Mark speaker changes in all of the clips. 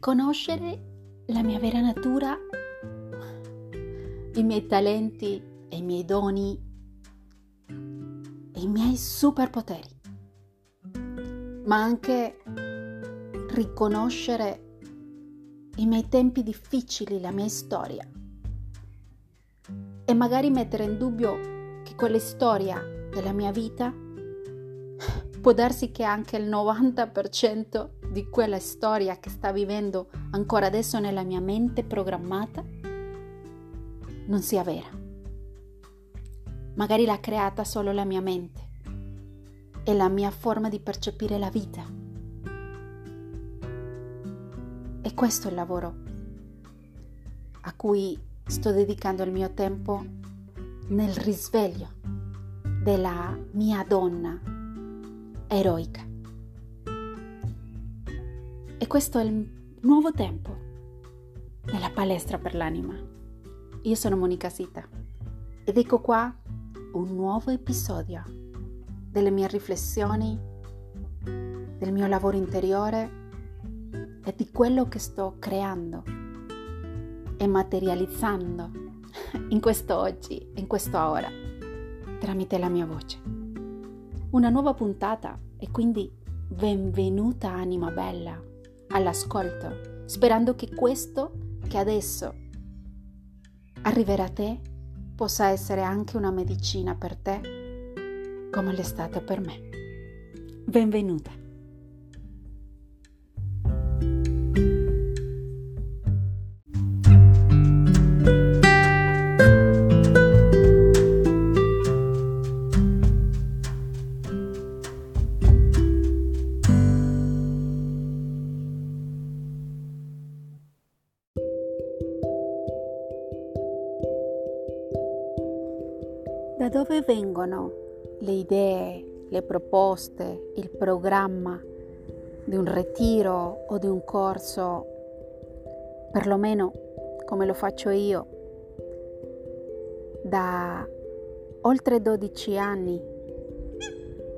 Speaker 1: riconoscere la mia vera natura, i miei talenti e i miei doni e i miei superpoteri, ma anche riconoscere i miei tempi difficili, la mia storia. E magari mettere in dubbio che quella storia della mia vita può darsi che anche il 90% di quella storia che sta vivendo ancora adesso nella mia mente programmata non sia vera. Magari l'ha creata solo la mia mente e la mia forma di percepire la vita. E questo è il lavoro a cui sto dedicando il mio tempo nel risveglio della mia donna eroica. E questo è il nuovo tempo della palestra per l'anima. Io sono Monica Sita ed ecco qua un nuovo episodio delle mie riflessioni, del mio lavoro interiore e di quello che sto creando e materializzando in questo oggi, in questo ora, tramite la mia voce. Una nuova puntata e quindi benvenuta anima bella all'ascolto, sperando che questo che adesso arriverà a te possa essere anche una medicina per te, come l'è stata per me. Benvenuta. Da dove vengono le idee, le proposte, il programma di un ritiro o di un corso, perlomeno come lo faccio io, da oltre 12 anni,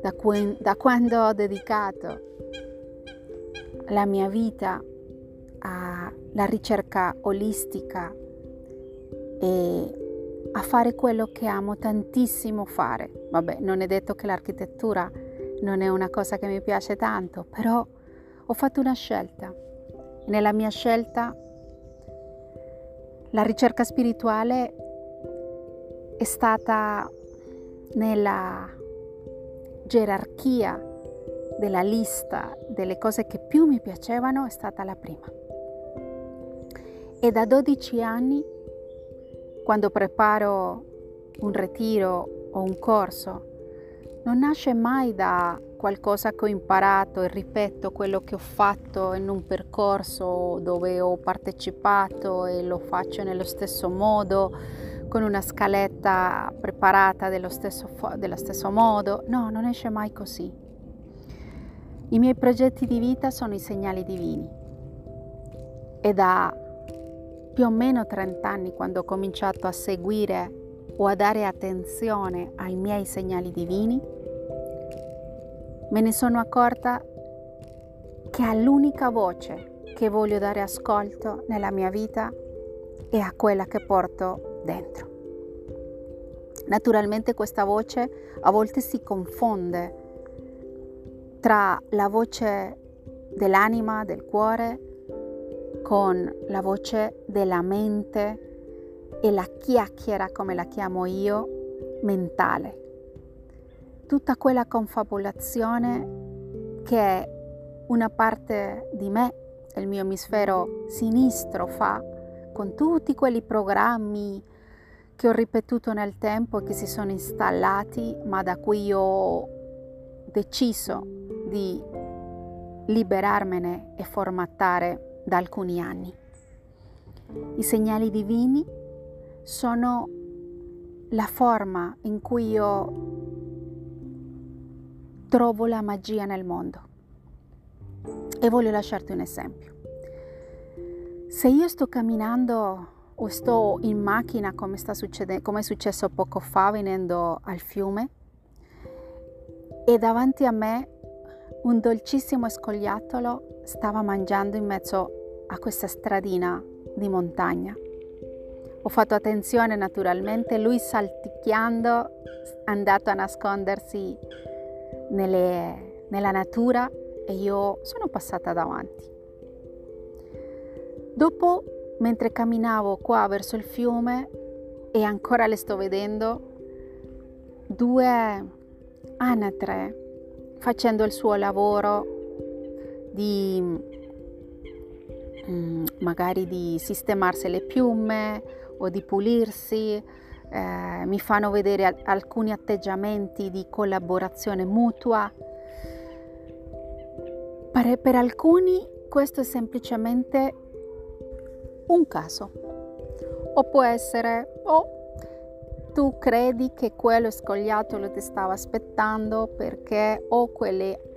Speaker 1: da, que- da quando ho dedicato la mia vita alla ricerca olistica e a fare quello che amo tantissimo fare. Vabbè, non è detto che l'architettura non è una cosa che mi piace tanto, però ho fatto una scelta. Nella mia scelta la ricerca spirituale è stata nella gerarchia della lista delle cose che più mi piacevano, è stata la prima. E da 12 anni quando preparo un ritiro o un corso, non nasce mai da qualcosa che ho imparato e ripeto quello che ho fatto in un percorso dove ho partecipato e lo faccio nello stesso modo, con una scaletta preparata dello stesso, dello stesso modo. No, non esce mai così. I miei progetti di vita sono i segnali divini e da più o meno 30 anni quando ho cominciato a seguire o a dare attenzione ai miei segnali divini, me ne sono accorta che all'unica voce che voglio dare ascolto nella mia vita è a quella che porto dentro. Naturalmente questa voce a volte si confonde tra la voce dell'anima, del cuore con la voce della mente e la chiacchiera, come la chiamo io, mentale. Tutta quella confabulazione che una parte di me, il mio emisfero sinistro, fa con tutti quelli programmi che ho ripetuto nel tempo e che si sono installati, ma da cui ho deciso di liberarmene e formattare da alcuni anni. I segnali divini sono la forma in cui io trovo la magia nel mondo. E voglio lasciarti un esempio. Se io sto camminando o sto in macchina come, sta succedendo, come è successo poco fa venendo al fiume e davanti a me un dolcissimo scoiattolo stava mangiando in mezzo a questa stradina di montagna. Ho fatto attenzione naturalmente, lui salticchiando è andato a nascondersi nelle, nella natura e io sono passata davanti. Dopo, mentre camminavo qua verso il fiume, e ancora le sto vedendo, due anatre facendo il suo lavoro di mm, magari di sistemarsi le piume o di pulirsi, eh, mi fanno vedere alcuni atteggiamenti di collaborazione mutua. Per, per alcuni questo è semplicemente un caso o può essere o oh, tu credi che quello scogliattolo ti stava aspettando perché o quelle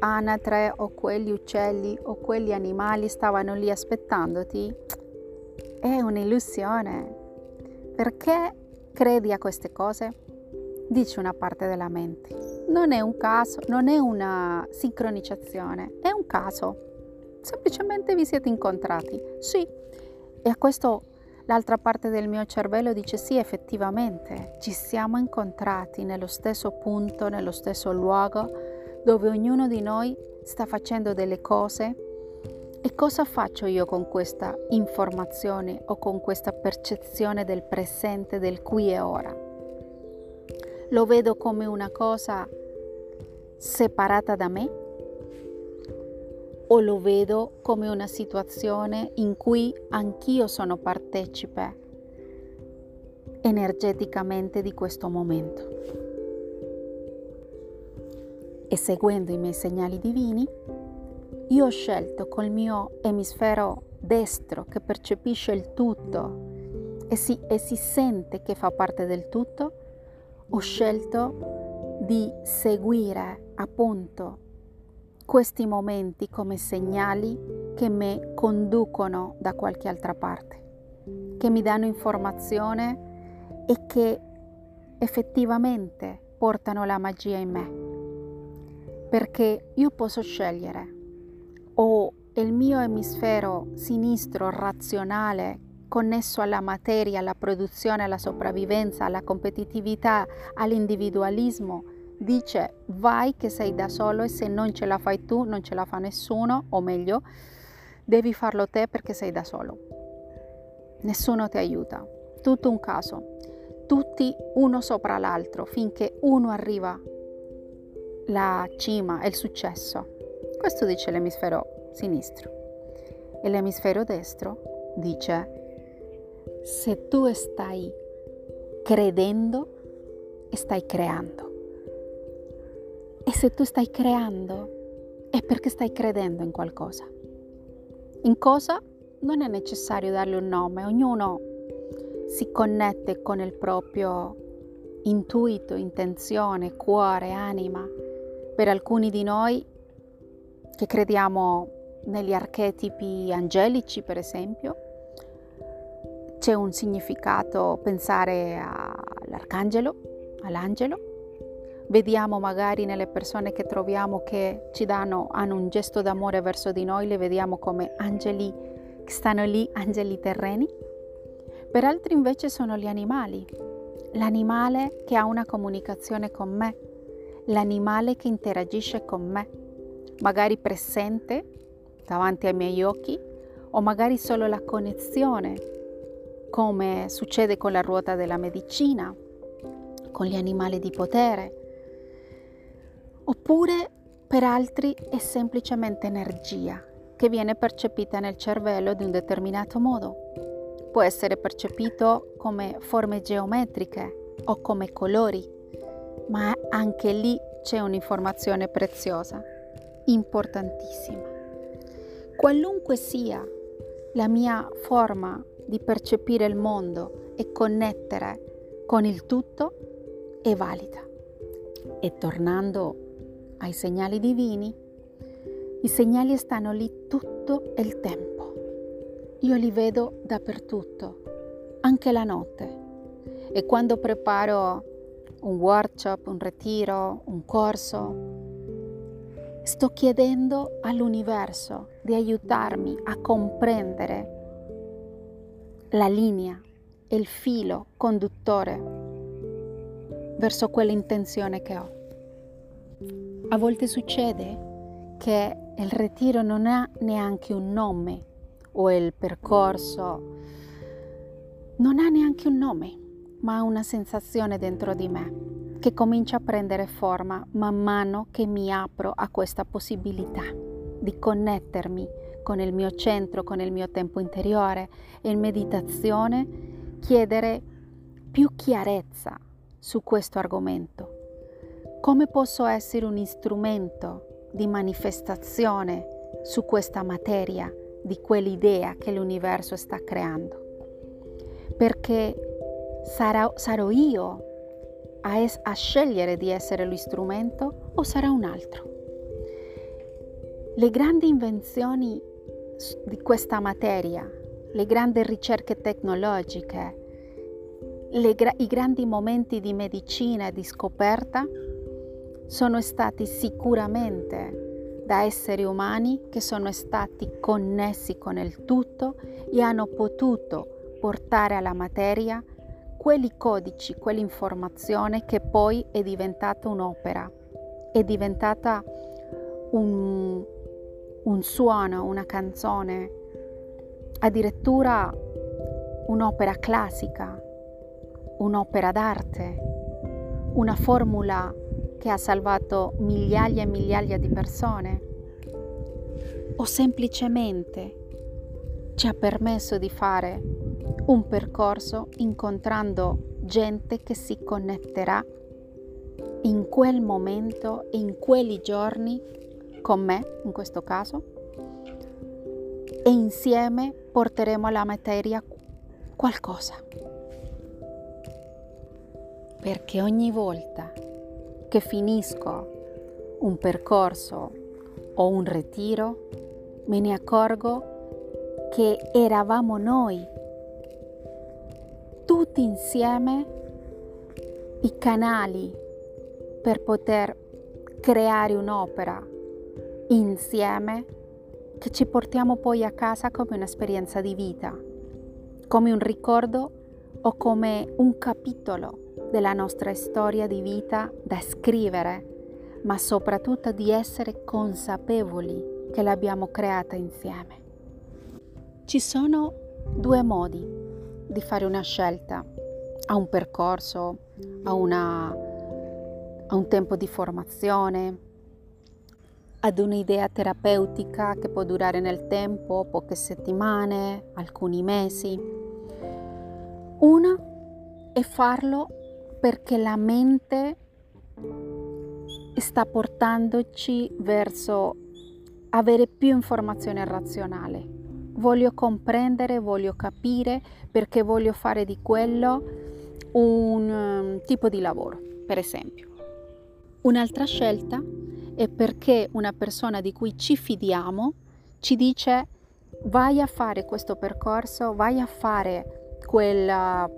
Speaker 1: anatre o quegli uccelli o quegli animali stavano lì aspettandoti, è un'illusione. Perché credi a queste cose? Dice una parte della mente. Non è un caso, non è una sincronizzazione, è un caso. Semplicemente vi siete incontrati. Sì. E a questo l'altra parte del mio cervello dice sì, effettivamente, ci siamo incontrati nello stesso punto, nello stesso luogo dove ognuno di noi sta facendo delle cose e cosa faccio io con questa informazione o con questa percezione del presente, del qui e ora? Lo vedo come una cosa separata da me o lo vedo come una situazione in cui anch'io sono partecipe energeticamente di questo momento? E seguendo i miei segnali divini, io ho scelto col mio emisfero destro che percepisce il tutto e si, e si sente che fa parte del tutto, ho scelto di seguire appunto questi momenti come segnali che mi conducono da qualche altra parte, che mi danno informazione e che effettivamente portano la magia in me perché io posso scegliere. O il mio emisfero sinistro razionale connesso alla materia, alla produzione, alla sopravvivenza, alla competitività, all'individualismo, dice vai che sei da solo e se non ce la fai tu non ce la fa nessuno, o meglio, devi farlo te perché sei da solo. Nessuno ti aiuta, tutto un caso, tutti uno sopra l'altro finché uno arriva la cima e il successo. Questo dice l'emisfero sinistro. E l'emisfero destro dice, se tu stai credendo, stai creando. E se tu stai creando, è perché stai credendo in qualcosa. In cosa non è necessario darle un nome, ognuno si connette con il proprio intuito, intenzione, cuore, anima per alcuni di noi che crediamo negli archetipi angelici, per esempio, c'è un significato pensare all'arcangelo, all'angelo. Vediamo magari nelle persone che troviamo che ci danno, hanno un gesto d'amore verso di noi, le vediamo come angeli che stanno lì, angeli terreni. Per altri invece sono gli animali, l'animale che ha una comunicazione con me, l'animale che interagisce con me, magari presente davanti ai miei occhi o magari solo la connessione, come succede con la ruota della medicina, con gli animali di potere. Oppure per altri è semplicemente energia che viene percepita nel cervello di un determinato modo. Può essere percepito come forme geometriche o come colori ma anche lì c'è un'informazione preziosa, importantissima. Qualunque sia la mia forma di percepire il mondo e connettere con il tutto, è valida. E tornando ai segnali divini, i segnali stanno lì tutto il tempo. Io li vedo dappertutto, anche la notte. E quando preparo un workshop, un ritiro, un corso. sto chiedendo all'universo di aiutarmi a comprendere la linea il filo conduttore verso quell'intenzione che ho. A volte succede che il ritiro non ha neanche un nome o il percorso non ha neanche un nome, ma una sensazione dentro di me che comincia a prendere forma man mano che mi apro a questa possibilità di connettermi con il mio centro, con il mio tempo interiore e in meditazione chiedere più chiarezza su questo argomento. Come posso essere un strumento di manifestazione su questa materia, di quell'idea che l'universo sta creando? Perché sarò, sarò io a, es- a scegliere di essere lo strumento o sarà un altro? Le grandi invenzioni di questa materia, le grandi ricerche tecnologiche, gra- i grandi momenti di medicina e di scoperta sono stati sicuramente da esseri umani che sono stati connessi con il tutto e hanno potuto portare alla materia quei codici, quell'informazione che poi è diventata un'opera, è diventata un, un suono, una canzone, addirittura un'opera classica, un'opera d'arte, una formula che ha salvato migliaia e migliaia di persone. O semplicemente ci ha permesso di fare un percorso incontrando gente che si connetterà in quel momento in quelli giorni con me, in questo caso, e insieme porteremo alla materia qualcosa. Perché ogni volta che finisco un percorso o un ritiro, me ne accorgo che eravamo noi tutti insieme i canali per poter creare un'opera insieme che ci portiamo poi a casa come un'esperienza di vita, come un ricordo o come un capitolo della nostra storia di vita da scrivere, ma soprattutto di essere consapevoli che l'abbiamo creata insieme. Ci sono due modi di fare una scelta, a un percorso, a, una, a un tempo di formazione, ad un'idea terapeutica che può durare nel tempo poche settimane, alcuni mesi. Una è farlo perché la mente sta portandoci verso avere più informazione razionale, voglio comprendere, voglio capire perché voglio fare di quello un um, tipo di lavoro, per esempio. Un'altra scelta è perché una persona di cui ci fidiamo ci dice vai a fare questo percorso, vai a fare quella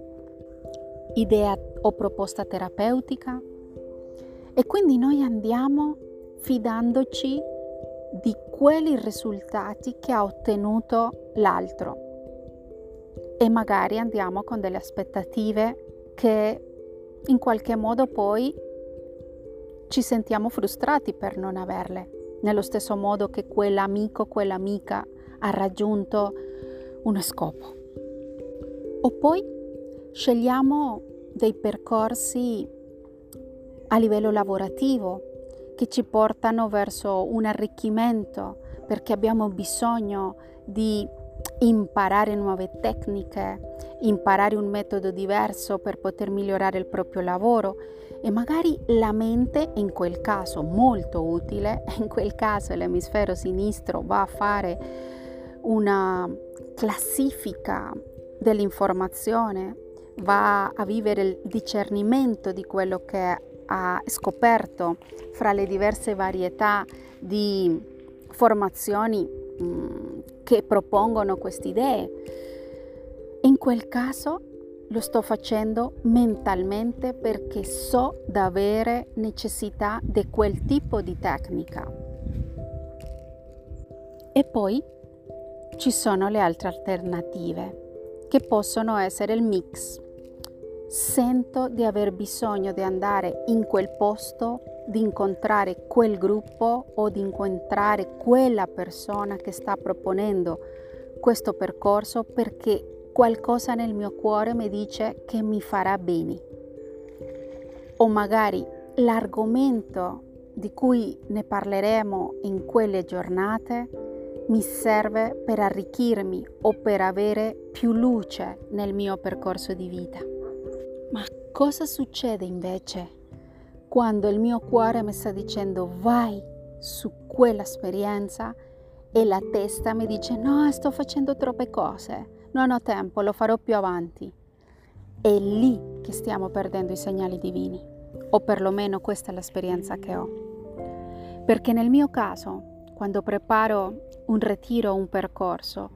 Speaker 1: idea o proposta terapeutica e quindi noi andiamo fidandoci di quelli risultati che ha ottenuto l'altro e magari andiamo con delle aspettative che in qualche modo poi ci sentiamo frustrati per non averle, nello stesso modo che quell'amico, quell'amica ha raggiunto uno scopo. O poi scegliamo dei percorsi a livello lavorativo che ci portano verso un arricchimento perché abbiamo bisogno di imparare nuove tecniche, imparare un metodo diverso per poter migliorare il proprio lavoro e magari la mente in quel caso molto utile, in quel caso l'emisfero sinistro va a fare una classifica dell'informazione, va a vivere il discernimento di quello che ha scoperto fra le diverse varietà di formazioni mh, mm, che propongono queste idee. In quel caso lo sto facendo mentalmente perché so di avere necessità di quel tipo di tecnica. E poi ci sono le altre alternative che possono essere il mix. Sento di aver bisogno di andare in quel posto, di incontrare quel gruppo o di incontrare quella persona che sta proponendo questo percorso perché qualcosa nel mio cuore mi dice che mi farà bene. O magari l'argomento di cui ne parleremo in quelle giornate mi serve per arricchirmi o per avere più luce nel mio percorso di vita. Cosa succede invece quando il mio cuore mi sta dicendo vai su quell'esperienza e la testa mi dice no, sto facendo troppe cose, non ho tempo, lo farò più avanti. È lì che stiamo perdendo i segnali divini, o perlomeno questa è l'esperienza che ho. Perché nel mio caso, quando preparo un ritiro o un percorso,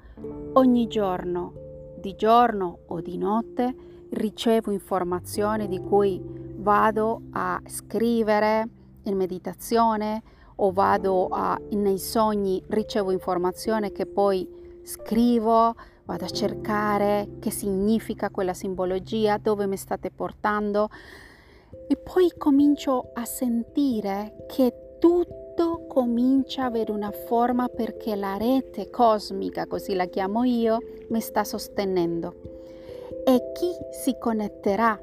Speaker 1: ogni giorno, di giorno o di notte, ricevo informazioni di cui vado a scrivere in meditazione, o vado a, nei sogni, ricevo informazione che poi scrivo, vado a cercare che significa quella simbologia, dove mi state portando e poi comincio a sentire che tutto comincia a avere una forma perché la rete cosmica, così la chiamo io, mi sta sostenendo. E chi si connetterà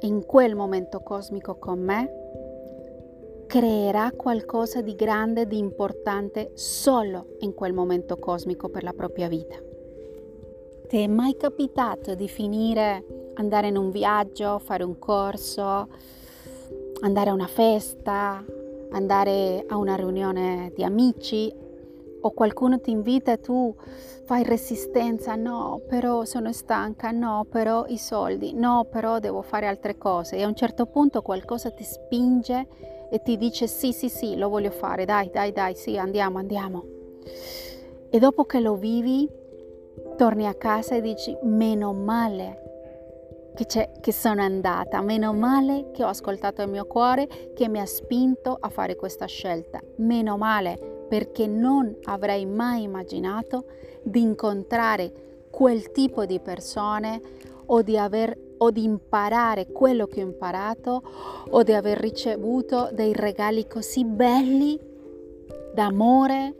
Speaker 1: in quel momento cosmico con me creerà qualcosa di grande, di importante solo in quel momento cosmico per la propria vita. Ti è mai capitato di finire, andare in un viaggio, fare un corso, andare a una festa, andare a una riunione di amici o qualcuno ti invita e tu fai resistenza, no, però sono stanca, no, però i soldi, no, però devo fare altre cose e a un certo punto qualcosa ti spinge e ti dice sì, sì, sì, lo voglio fare, dai, dai, dai, sì, andiamo, andiamo. E dopo che lo vivi, torni a casa e dici, meno male che, che sono andata, meno male che ho ascoltato il mio cuore che mi ha spinto a fare questa scelta, meno male perché non avrei mai immaginato di incontrare quel tipo di persone o di aver o di imparare quello che ho imparato o di aver ricevuto dei regali così belli d'amore,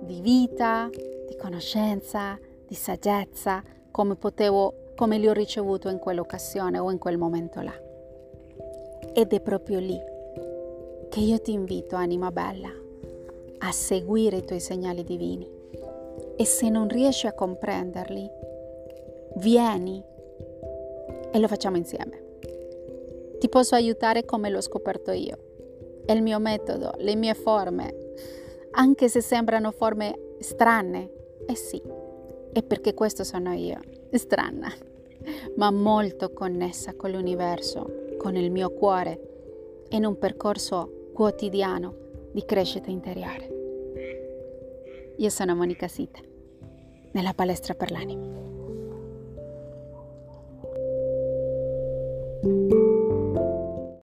Speaker 1: di vita, di conoscenza, di saggezza, come potevo, come li ho ricevuto in quell'occasione o in quel momento là. Ed è proprio lì che io ti invito, anima bella, a seguire i tuoi segnali divini. E se non riesci a comprenderli, vieni e lo facciamo insieme. Ti posso aiutare come l'ho scoperto io. È il mio metodo, le mie forme, anche se sembrano forme strane. Eh sì, è perché questo sono io, strana, ma molto connessa con l'universo, con il mio cuore, in un percorso quotidiano di crescita interiore. Io sono Monica Sita, nella palestra per l'anima.